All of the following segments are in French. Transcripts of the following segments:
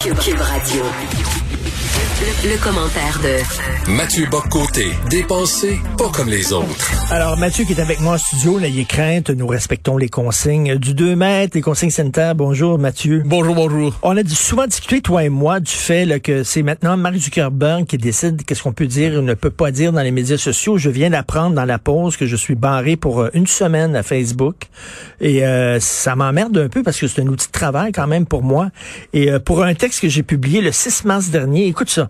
Cube Radio. Le, le commentaire de Mathieu Boccoté, dépensé pas comme les autres. Alors, Mathieu qui est avec moi en studio, n'ayez crainte, nous respectons les consignes du 2 mètres, les consignes sanitaires. Bonjour, Mathieu. Bonjour, bonjour. On a souvent discuté, toi et moi, du fait là, que c'est maintenant Mark Zuckerberg qui décide qu'est-ce qu'on peut dire ou ne peut pas dire dans les médias sociaux. Je viens d'apprendre dans la pause que je suis barré pour euh, une semaine à Facebook. Et euh, ça m'emmerde un peu parce que c'est un outil de travail quand même pour moi. Et euh, pour un texte que j'ai publié le 6 mars dernier, écoute ça.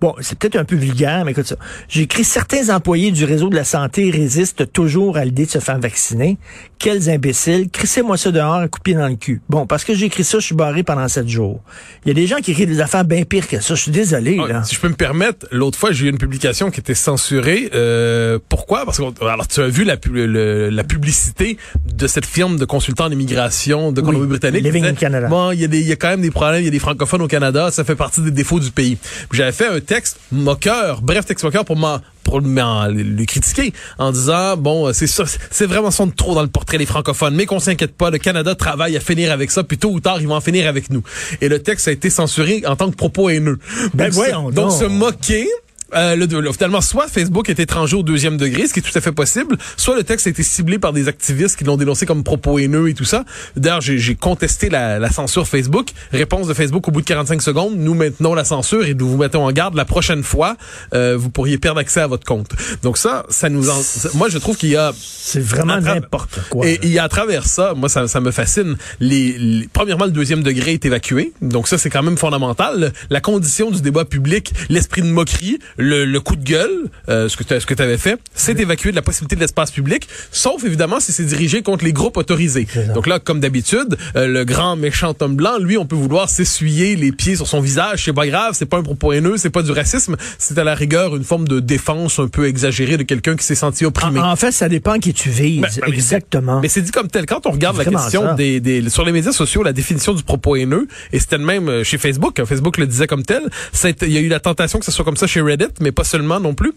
Bon, c'est peut-être un peu vulgaire, mais écoute ça. J'ai écrit certains employés du réseau de la santé résistent toujours à l'idée de se faire vacciner. Quels imbéciles. Crissez-moi ça dehors, un coup de pied dans le cul. Bon, parce que j'ai écrit ça, je suis barré pendant sept jours. Il y a des gens qui écrivent des affaires bien pires que ça. Je suis désolé, Ah, là. Si je peux me permettre, l'autre fois, j'ai eu une publication qui était censurée. Euh, pourquoi? Parce que alors, tu as vu la, pu- le- la publicité de cette firme de consultants en immigration de Colombie-Britannique. Living disait, Canada. Bon, il y, a des- il y a quand même des problèmes, il y a des francophones au Canada, ça fait partie des défauts du pays. J'avais fait un texte moqueur, bref texte moqueur pour m'en pour le critiquer en disant bon c'est ça c'est vraiment son de trop dans le portrait des francophones. Mais qu'on s'inquiète pas le Canada travaille à finir avec ça puis tôt ou tard ils vont en finir avec nous. Et le texte a été censuré en tant que propos haineux. Ben donc, voyons se- donc donc. se moquer euh, le, le- finalement, soit Facebook est étranger au deuxième degré, ce qui est tout à fait possible, soit le texte a été ciblé par des activistes qui l'ont dénoncé comme propos haineux et tout ça. D'ailleurs, j'ai contesté la, la censure Facebook. Réponse de Facebook au bout de 45 secondes, nous maintenons la censure et nous vous mettons en garde la prochaine fois, euh, vous pourriez perdre accès à votre compte. Donc ça, ça nous en... Moi, je trouve qu'il y a C'est vraiment n'importe quoi. et là. il y a à travers ça, moi ça, ça me fascine. Les, les- premièrement, le deuxième degré est évacué, donc ça c'est quand même fondamental. La condition du débat public, l'esprit de moquerie, le, le coup de gueule, euh, ce que tu avais fait, c'est évacué de la possibilité de l'espace public, sauf évidemment si c'est dirigé contre les groupes autorisés. Donc là, comme d'habitude, euh, le grand méchant homme blanc, lui, on peut vouloir s'essuyer les pieds sur son visage, c'est pas grave, c'est pas un propos haineux, c'est pas du racisme, c'est à la rigueur une forme de défense un peu exagérée de quelqu'un qui s'est senti opprimé. En, en fait, ça dépend qui tu vises. Ben, ben, Exactement. Mais c'est dit comme tel. Quand on regarde la question des, des sur les médias sociaux, la définition du propos haineux, et c'était le même euh, chez Facebook. hein, Facebook le disait comme tel. Il y a eu la tentation que ce soit comme ça chez Reddit, mais pas seulement non plus.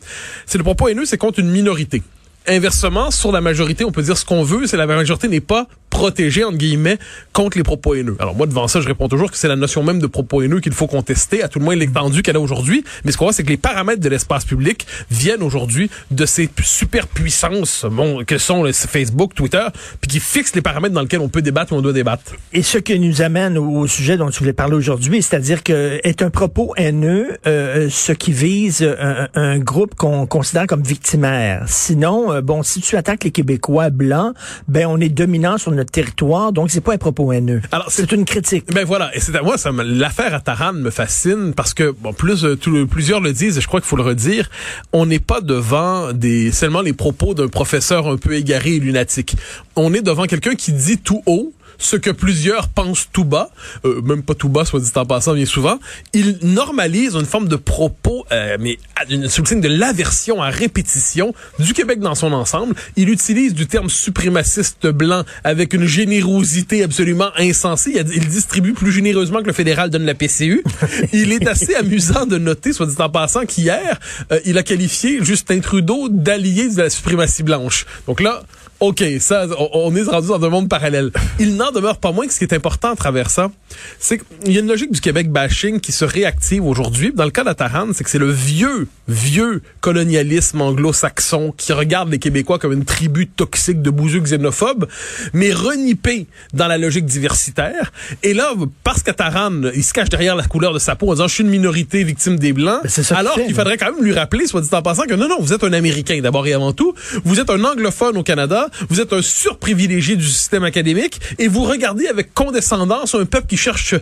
C'est le propos haineux, c'est contre une minorité. Inversement, sur la majorité, on peut dire ce qu'on veut, c'est la majorité n'est pas protégée, entre guillemets, contre les propos haineux. Alors moi, devant ça, je réponds toujours que c'est la notion même de propos haineux qu'il faut contester, à tout le moins l'étendue qu'elle a aujourd'hui. Mais ce qu'on voit, c'est que les paramètres de l'espace public viennent aujourd'hui de ces super puissances bon, que sont le Facebook, Twitter, puis qui fixent les paramètres dans lesquels on peut débattre ou on doit débattre. Et ce qui nous amène au, au sujet dont tu voulais parler aujourd'hui, c'est-à-dire que est un propos haineux euh, ce qui vise un, un groupe qu'on considère comme victimaire. Sinon, euh, bon, si tu attaques les Québécois blancs, ben on est dominant sur notre territoire, donc c'est pas un propos haineux. Alors, c'est une critique. Ben voilà, et c'est à moi ça me- l'affaire à Taran me fascine parce que bon plus euh, tout le- plusieurs le disent et je crois qu'il faut le redire, on n'est pas devant des seulement les propos d'un professeur un peu égaré et lunatique. On est devant quelqu'un qui dit tout haut ce que plusieurs pensent tout bas, euh, même pas tout bas, soit dit en passant bien souvent, il normalise une forme de propos, euh, mais une- sous le signe de l'aversion à répétition du Québec dans son ensemble. Il utilise du terme suprémaciste blanc avec une générosité absolument insensée. Il distribue plus généreusement que le fédéral donne la PCU. il est assez amusant de noter, soit dit en passant, qu'hier, euh, il a qualifié Justin Trudeau d'allié de la suprématie blanche. Donc là, OK, ça, on, est rendu dans un monde parallèle. Il n'en demeure pas moins que ce qui est important à travers ça, c'est qu'il y a une logique du Québec bashing qui se réactive aujourd'hui. Dans le cas d'Ataran, c'est que c'est le vieux, vieux colonialisme anglo-saxon qui regarde les Québécois comme une tribu toxique de bouseux xénophobes, mais renippé dans la logique diversitaire. Et là, parce qu'Ataran, il se cache derrière la couleur de sa peau en disant « je suis une minorité victime des Blancs alors qu'il faudrait quand même lui rappeler, soit dit en passant, que non, non, vous êtes un Américain d'abord et avant tout, vous êtes un anglophone au Canada, vous êtes un surprivilégié du système académique, et vous regardez avec condescendance un peuple qui cherche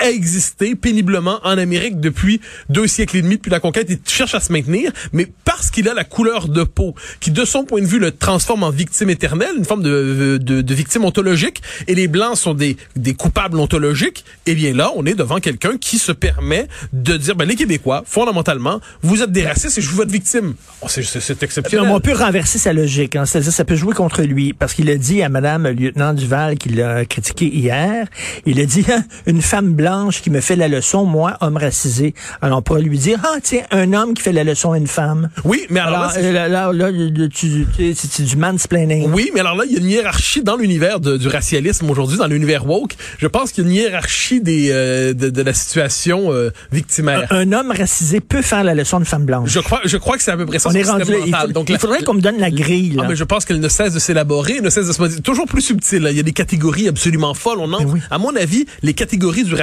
à exister péniblement en Amérique depuis deux siècles et demi, depuis la conquête, il cherche à se maintenir, mais parce qu'il a la couleur de peau, qui de son point de vue le transforme en victime éternelle, une forme de, de, de victime ontologique, et les Blancs sont des, des coupables ontologiques, eh bien là, on est devant quelqu'un qui se permet de dire, ben, les Québécois, fondamentalement, vous êtes des racistes et je suis votre victime. Oh, c'est- exceptionnel. Non, on peut renverser sa logique. Hein. C'est-à-dire, ça peut jouer contre lui. Parce qu'il a dit à Madame le lieutenant Duval qu'il a critiqué hier, il a dit, hein, une femme blanche blanche qui me fait la leçon, moi, homme racisé. Alors on pourrait lui dire, ah tiens, un homme qui fait la leçon à une femme. Oui, mais alors, Alors, euh, là, là, là, tu, tu- c'est du mansplaining. Oui, mais alors là, il y a une hiérarchie dans l'univers du racialisme aujourd'hui, dans l'univers woke. Je pense qu'il y a une hiérarchie des, euh, de, de la situation euh, victimaire. Un, un homme racisé peut faire la leçon de femme blanche. Je crois, je crois que c'est à peu près ça. on est rendu là. Il, mental. faut- Donc, il la- faudrait qu'on me donne la grille. Là. Ah, mais je pense qu'elle ne cesse de s'élaborer, ne cesse de se modifier. Toujours plus subtil. là. Il y a des catégories absolument folles. On entre. Ben oui. À mon avis, les catégories du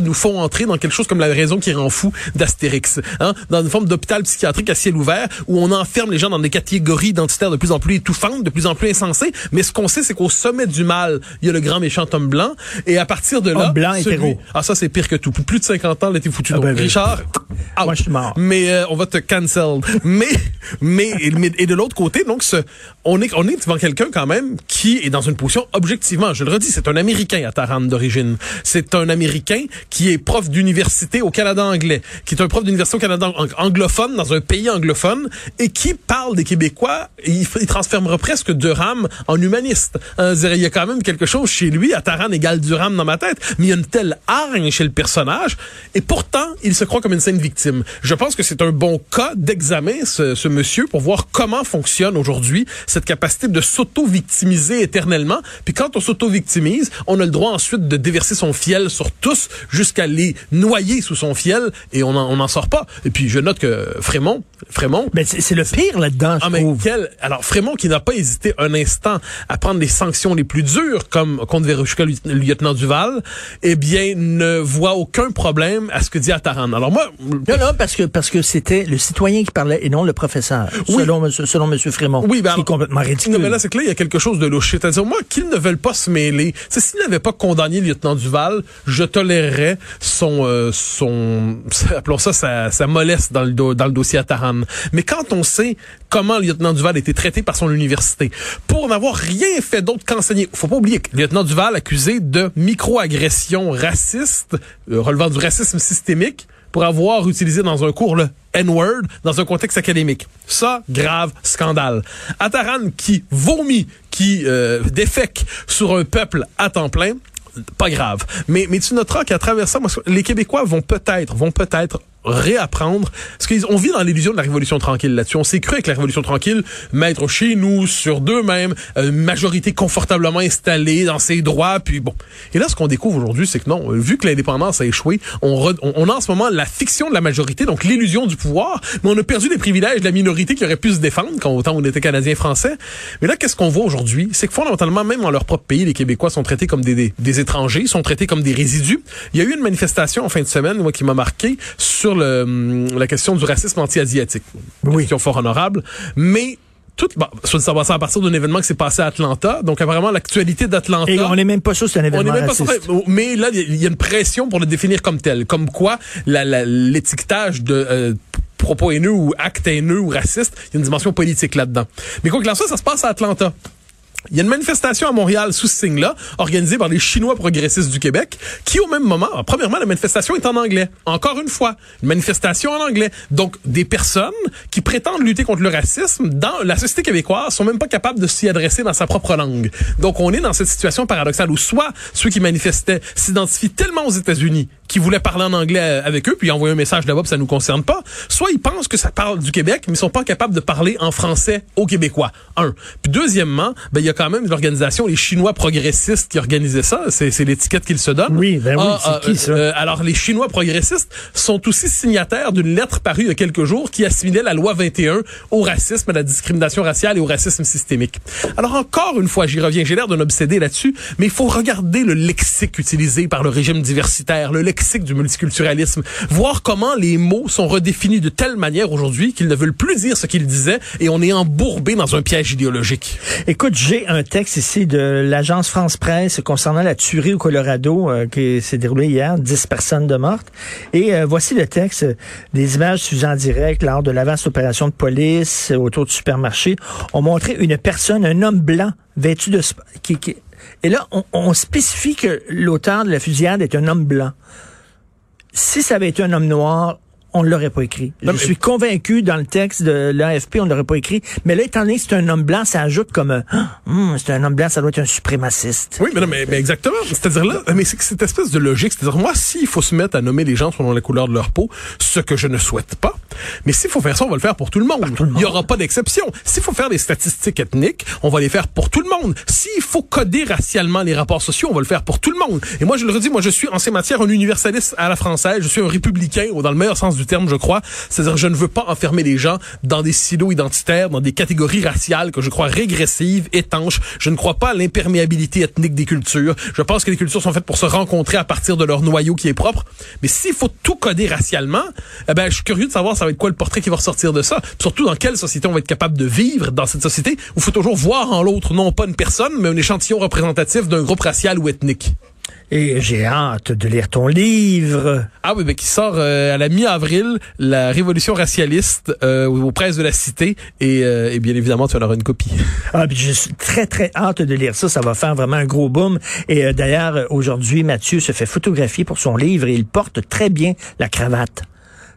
nous font entrer dans quelque chose comme la raison qui rend fou d'Astérix. Hein? Dans une forme d'hôpital psychiatrique à ciel ouvert où on enferme les gens dans des catégories identitaires de plus en plus étouffantes, de plus en plus insensées. Mais ce qu'on sait, c'est qu'au sommet du mal, il y a le grand méchant homme blanc. Et à partir de là... Homme blanc, celui- hétéro. Ah, ça, c'est pire que tout. Plus de 50 ans, là, t'es foutu. Ah, ben, ben, Richard... out. Moi, je suis mort. Mais euh, on va te cancel. mais mais- et de l'autre côté, donc ce, on est on est devant quelqu'un quand même qui est dans une position objectivement, je le redis, c'est un Américain à Taran d'origine. C'est un Américain qui est prof d'université au Canada anglais, qui est un prof d'université au Canada ang- anglophone dans un pays anglophone et qui parle des Québécois. et Il, il transformera presque Durham en humaniste. Hein, il y a quand même quelque chose chez lui, à Taran égale Durham dans ma tête, mais il y a une telle hargne chez le personnage et pourtant il se croit comme une sainte victime. Je pense que c'est un bon cas d'examen, ce, ce monsieur, pour voir comment fonctionne aujourd'hui cette capacité de s'auto-victimiser éternellement. Puis quand on s'auto-victimise, on a le droit ensuite de déverser son fiel sur tous jusqu'à les noyer sous son fiel et on n'en sort pas. Et puis je note que Frémont, Frémont, Ben, c'est le pire là-dedans, je ah, mais quel... Alors, Frémont, qui n'a pas hésité un instant à prendre les sanctions les plus dures, comme contre Verushka, le lieutenant Duval, eh bien, ne voit aucun problème à ce que dit Attaran. Alors moi... Non, non, parce que parce que c'était le citoyen qui parlait et non le professeur, Oui. selon, selon M. Frémont. Oui, ben alors- Non, mais là, c'est que là, il y a quelque chose de louche. C'est-à-dire, moi, qu'ils ne veulent pas se mêler, s'ils n'avaient pas condamné le lieutenant Duval, je tolérerais son, euh, son, appelons ça, sa, sa mollesse dans le, dans le dossier Attaran. Mais quand on sait comment le lieutenant Duval a été traité par son université, pour n'avoir rien fait d'autre qu'enseigner, faut pas oublier que le lieutenant Duval accusé de micro-agression raciste, euh, relevant du racisme systémique, pour avoir utilisé dans un cours le N-word dans un contexte académique. Ça, grave scandale. Attaran qui vomit, qui euh, défèque sur un peuple à temps plein, pas grave. Mais, mais tu noteras qu'à travers ça, les Québécois vont peut-être, vont peut-être réapprendre, parce qu'on vit dans l'illusion de la Révolution tranquille là-dessus. On s'est cru avec la Révolution tranquille, mettre chez nous, sur d'eux-mêmes, euh, une majorité confortablement installée dans ses droits, puis bon. Et là, ce qu'on découvre aujourd'hui, c'est que non, euh, vu que l'indépendance a échoué, on, re- on, a en ce moment la fiction de la majorité, donc l'illusion du pouvoir, mais on a perdu les privilèges de la minorité qui aurait pu se défendre quand autant on était Canadien-Français. Mais là, qu'est-ce qu'on voit aujourd'hui? C'est que fondamentalement, même dans leur propre pays, les Québécois sont traités comme des, des, des étrangers, sont traités comme des résidus. Il y a eu une manifestation en fin de semaine, moi, qui m'a marqué sur le, hum, la question du racisme anti-asiatique. Oui. Question fort honorable. Mais tout, bon, soit dit à partir d'un événement qui s'est passé à Atlanta. Donc, apparemment, l'actualité d'Atlanta. Et on n'est même pas sûr que c'est un On événement même pas raciste. Mais là, il y a une pression pour le définir comme tel. Comme quoi, l'étiquetage de euh, propos haineux ou actes haineux ou racistes, il y a une dimension politique là-dedans. Mais quoi qu'il en soit, ça se passe à Atlanta. Il y a une manifestation à Montréal sous ce signe-là, organisée par les Chinois progressistes du Québec, qui au même moment, alors, premièrement, la manifestation est en anglais. Encore une fois, une manifestation en anglais. Donc, des personnes qui prétendent lutter contre le racisme dans la société québécoise sont même pas capables de s'y adresser dans sa propre langue. Donc, on est dans cette situation paradoxale où soit ceux qui manifestaient s'identifient tellement aux États-Unis qu'ils voulaient parler en anglais euh, avec eux, puis envoyer un message là-bas, ça nous concerne pas, soit ils pensent que ça parle du Québec, mais ils sont pas capables de parler en français aux Québécois. Un. Puis deuxièmement, ben il y a quand même l'organisation les Chinois progressistes qui organisaient ça, c'est c'est l'étiquette qu'ils se donnent. Oui, ben oui, Ah, c'est qui, ça? euh, alors les Chinois progressistes sont aussi signataires d'une lettre parue il y a quelques jours qui assimilait la loi 21 au racisme, à la discrimination raciale et au racisme systémique. Alors encore une fois, j'y reviens, j'ai l'air d'un obsédé là-dessus, mais il faut regarder le lexique utilisé par le régime diversitaire, le lexique du multiculturalisme, voir comment les mots sont redéfinis de telle manière aujourd'hui qu'ils ne veulent plus dire ce qu'ils disaient et on est embourbé dans un piège idéologique. Écoute, j'ai un texte ici de l'agence France Presse concernant la tuerie au Colorado euh, qui s'est déroulée hier, 10 personnes de mortes. Et euh, voici le texte, euh, des images suffisant en direct lors de la vaste opération de police euh, autour du supermarché ont montré une personne, un homme blanc vêtu de... Qui, qui- et là, on, on spécifie que l'auteur de la fusillade est un homme blanc. Si ça avait été un homme noir, on l'aurait pas écrit. Non, je mais- suis convaincu dans le texte de l'AFP, on l'aurait pas écrit. Mais là, étant donné que c'est un homme blanc, ça ajoute comme Ah, hum, c'est un homme blanc, ça doit être un suprémaciste. Oui, mais non, mais, mais exactement. C'est-à-dire là, mais c'est cette espèce de logique, c'est-à-dire moi, s'il faut se mettre à nommer les gens selon la couleur de leur peau, ce que je ne souhaite pas, mais s'il faut faire ça, on va le faire pour tout le monde. Il n'y aura pas d'exception. S'il faut faire des statistiques ethniques, on va les faire pour tout le monde. S'il faut coder racialement les rapports sociaux, on va le faire pour tout le monde. Et moi, je le redis, moi, je suis en ces matières un universaliste à la française. Je suis un républicain, ou dans le meilleur sens du terme, je crois. C'est-à-dire, je ne veux pas enfermer les gens dans des silos identitaires, dans des catégories raciales que je crois régressives, étanches. Je ne crois pas à l'imperméabilité ethnique des cultures. Je pense que les cultures sont faites pour se rencontrer à partir de leur noyau qui est propre. Mais s'il faut tout coder racialement, eh ben, je suis curieux de savoir ça va être quoi le portrait qui va ressortir de ça? Surtout, dans quelle société on va être capable de vivre dans cette société où il faut toujours voir en l'autre non pas une personne, mais un échantillon représentatif d'un groupe racial ou ethnique. Et j'ai hâte de lire ton livre. Ah oui, ben, qui sort euh, à la mi-avril, la révolution racialiste euh, aux presses de la cité. Et, euh, et bien évidemment, tu en auras une copie. Ah, puis je suis très, très hâte de lire ça. Ça va faire vraiment un gros boom. Et euh, d'ailleurs, aujourd'hui, Mathieu se fait photographier pour son livre et il porte très bien la cravate.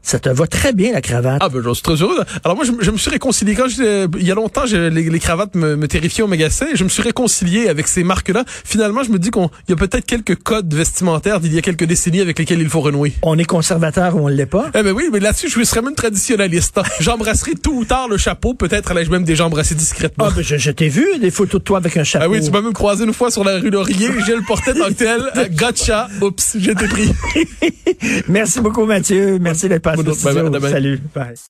Ça te va très bien, la cravate. Ah ben je suis très heureux. Alors moi je, je me suis réconcilié quand il y a longtemps je- les, les cravates me, me terrifiaient au magasin. Je me suis réconcilié avec ces marques-là. Finalement je me dis qu'on il y a peut-être quelques codes vestimentaires d'il y a quelques décennies avec lesquels il faut renouer. On est conservateur ou on ne l'est pas? Eh ben oui, mais là-dessus je serais même traditionnaliste. J'embrasserai tout ou tard le chapeau. Peut-être allais-je même déjà embrasser discrètement. Ah, ben, je, je t'ai vu des photos de toi avec un chapeau. Ah oui, tu m'as même croisé une fois sur la rue Laurier. Je le portais tant que tel. Euh, Gotcha. Oups, j'étais pris. Merci beaucoup, Mathieu. Merci d'être Bonne-. Salut. Bye.